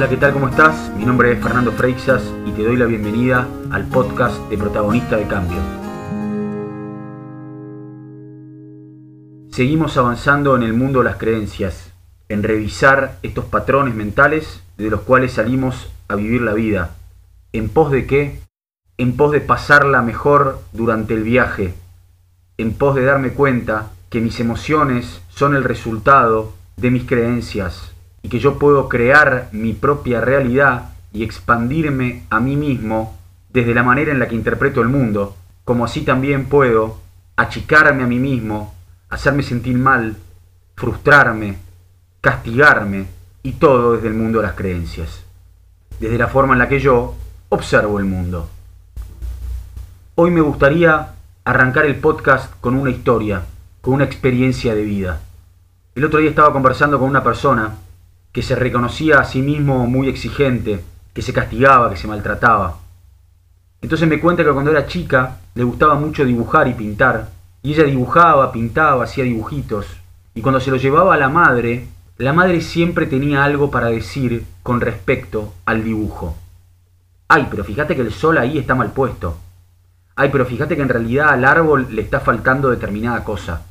Hola, ¿qué tal? ¿Cómo estás? Mi nombre es Fernando Freixas y te doy la bienvenida al podcast de Protagonista de Cambio. Seguimos avanzando en el mundo de las creencias, en revisar estos patrones mentales de los cuales salimos a vivir la vida. ¿En pos de qué? En pos de pasarla mejor durante el viaje, en pos de darme cuenta que mis emociones son el resultado de mis creencias y que yo puedo crear mi propia realidad y expandirme a mí mismo desde la manera en la que interpreto el mundo, como así también puedo achicarme a mí mismo, hacerme sentir mal, frustrarme, castigarme y todo desde el mundo de las creencias, desde la forma en la que yo observo el mundo. Hoy me gustaría arrancar el podcast con una historia, con una experiencia de vida. El otro día estaba conversando con una persona que se reconocía a sí mismo muy exigente, que se castigaba, que se maltrataba. Entonces me cuenta que cuando era chica le gustaba mucho dibujar y pintar, y ella dibujaba, pintaba, hacía dibujitos, y cuando se lo llevaba a la madre, la madre siempre tenía algo para decir con respecto al dibujo. Ay, pero fíjate que el sol ahí está mal puesto. Ay, pero fíjate que en realidad al árbol le está faltando determinada cosa.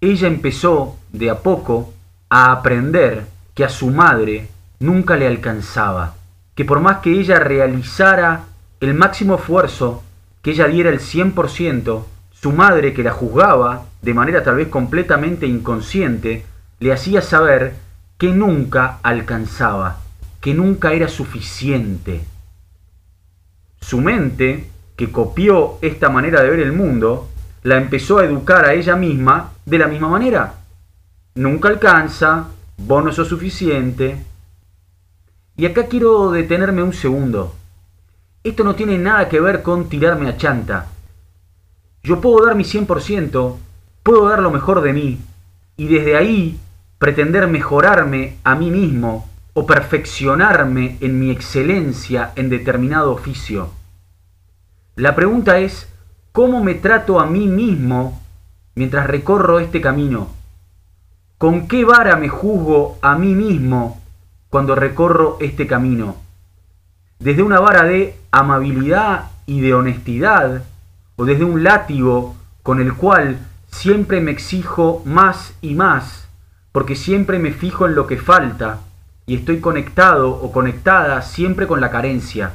Ella empezó de a poco a aprender que a su madre nunca le alcanzaba, que por más que ella realizara el máximo esfuerzo, que ella diera el 100%, su madre, que la juzgaba de manera tal vez completamente inconsciente, le hacía saber que nunca alcanzaba, que nunca era suficiente. Su mente, que copió esta manera de ver el mundo, la empezó a educar a ella misma de la misma manera nunca alcanza, vos no suficiente. Y acá quiero detenerme un segundo. Esto no tiene nada que ver con tirarme a chanta. Yo puedo dar mi 100%, puedo dar lo mejor de mí, y desde ahí pretender mejorarme a mí mismo o perfeccionarme en mi excelencia en determinado oficio. La pregunta es, ¿cómo me trato a mí mismo mientras recorro este camino? ¿Con qué vara me juzgo a mí mismo cuando recorro este camino? ¿Desde una vara de amabilidad y de honestidad? ¿O desde un látigo con el cual siempre me exijo más y más? Porque siempre me fijo en lo que falta y estoy conectado o conectada siempre con la carencia.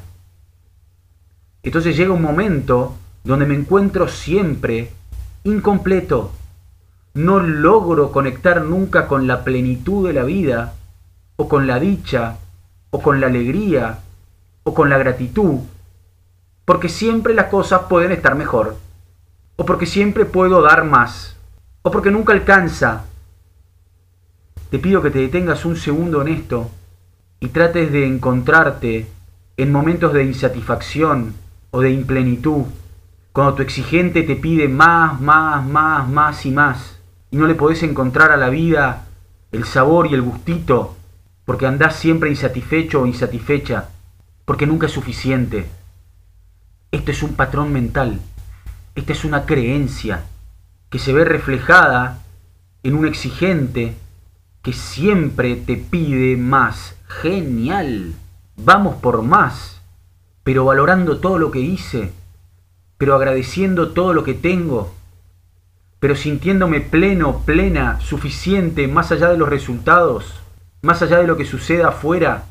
Entonces llega un momento donde me encuentro siempre incompleto, no logro conectar nunca con la plenitud de la vida, o con la dicha, o con la alegría, o con la gratitud, porque siempre las cosas pueden estar mejor, o porque siempre puedo dar más, o porque nunca alcanza. Te pido que te detengas un segundo en esto y trates de encontrarte en momentos de insatisfacción o de implenitud, cuando tu exigente te pide más, más, más, más y más y no le podés encontrar a la vida el sabor y el gustito, porque andás siempre insatisfecho o insatisfecha, porque nunca es suficiente. Esto es un patrón mental, esta es una creencia que se ve reflejada en un exigente que siempre te pide más. Genial, vamos por más, pero valorando todo lo que hice, pero agradeciendo todo lo que tengo, pero sintiéndome pleno, plena, suficiente, más allá de los resultados, más allá de lo que suceda afuera.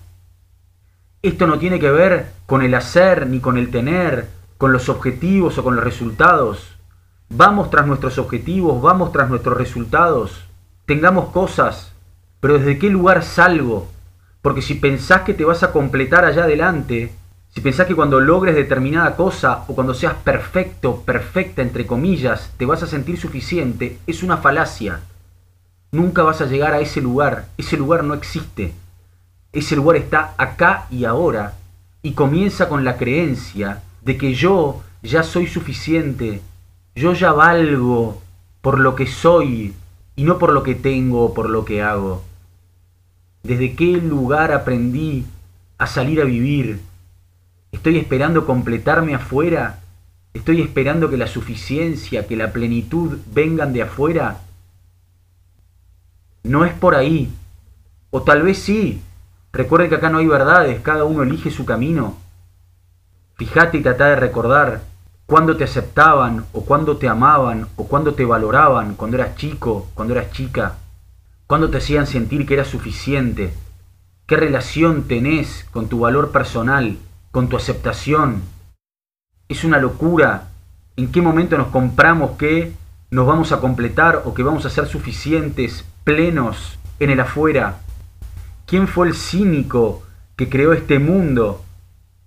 Esto no tiene que ver con el hacer ni con el tener, con los objetivos o con los resultados. Vamos tras nuestros objetivos, vamos tras nuestros resultados. Tengamos cosas, pero ¿desde qué lugar salgo? Porque si pensás que te vas a completar allá adelante, si pensás que cuando logres determinada cosa o cuando seas perfecto, perfecta, entre comillas, te vas a sentir suficiente, es una falacia. Nunca vas a llegar a ese lugar. Ese lugar no existe. Ese lugar está acá y ahora. Y comienza con la creencia de que yo ya soy suficiente. Yo ya valgo por lo que soy y no por lo que tengo o por lo que hago. ¿Desde qué lugar aprendí a salir a vivir? Estoy esperando completarme afuera. Estoy esperando que la suficiencia, que la plenitud vengan de afuera. No es por ahí. O tal vez sí, Recuerde que acá no hay verdades, cada uno elige su camino. Fíjate y trata de recordar cuándo te aceptaban o cuándo te amaban o cuándo te valoraban cuando eras chico, cuando eras chica, cuándo te hacían sentir que eras suficiente, qué relación tenés con tu valor personal, con tu aceptación. Es una locura en qué momento nos compramos que nos vamos a completar o que vamos a ser suficientes, plenos en el afuera. ¿Quién fue el cínico que creó este mundo?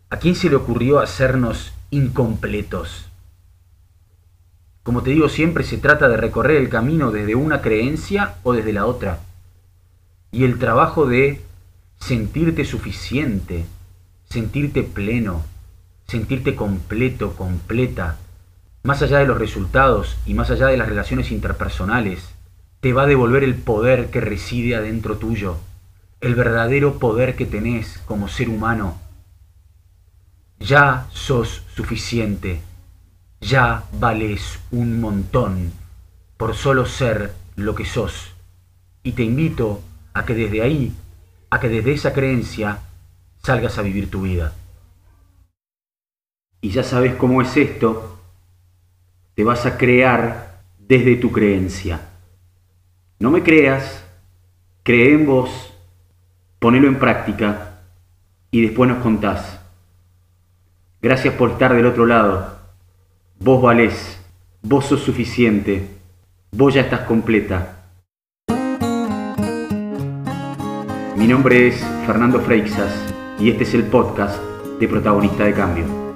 ¿A quién se le ocurrió hacernos incompletos? Como te digo, siempre se trata de recorrer el camino desde una creencia o desde la otra. Y el trabajo de sentirte suficiente, sentirte pleno, sentirte completo, completa, más allá de los resultados y más allá de las relaciones interpersonales, te va a devolver el poder que reside adentro tuyo, el verdadero poder que tenés como ser humano. Ya sos suficiente, ya vales un montón por solo ser lo que sos. Y te invito a que desde ahí, a que desde esa creencia, salgas a vivir tu vida. Y ya sabes cómo es esto, te vas a crear desde tu creencia. No me creas, cree en vos, ponelo en práctica y después nos contás. Gracias por estar del otro lado. Vos valés, vos sos suficiente, vos ya estás completa. Mi nombre es Fernando Freixas y este es el podcast de Protagonista de Cambio.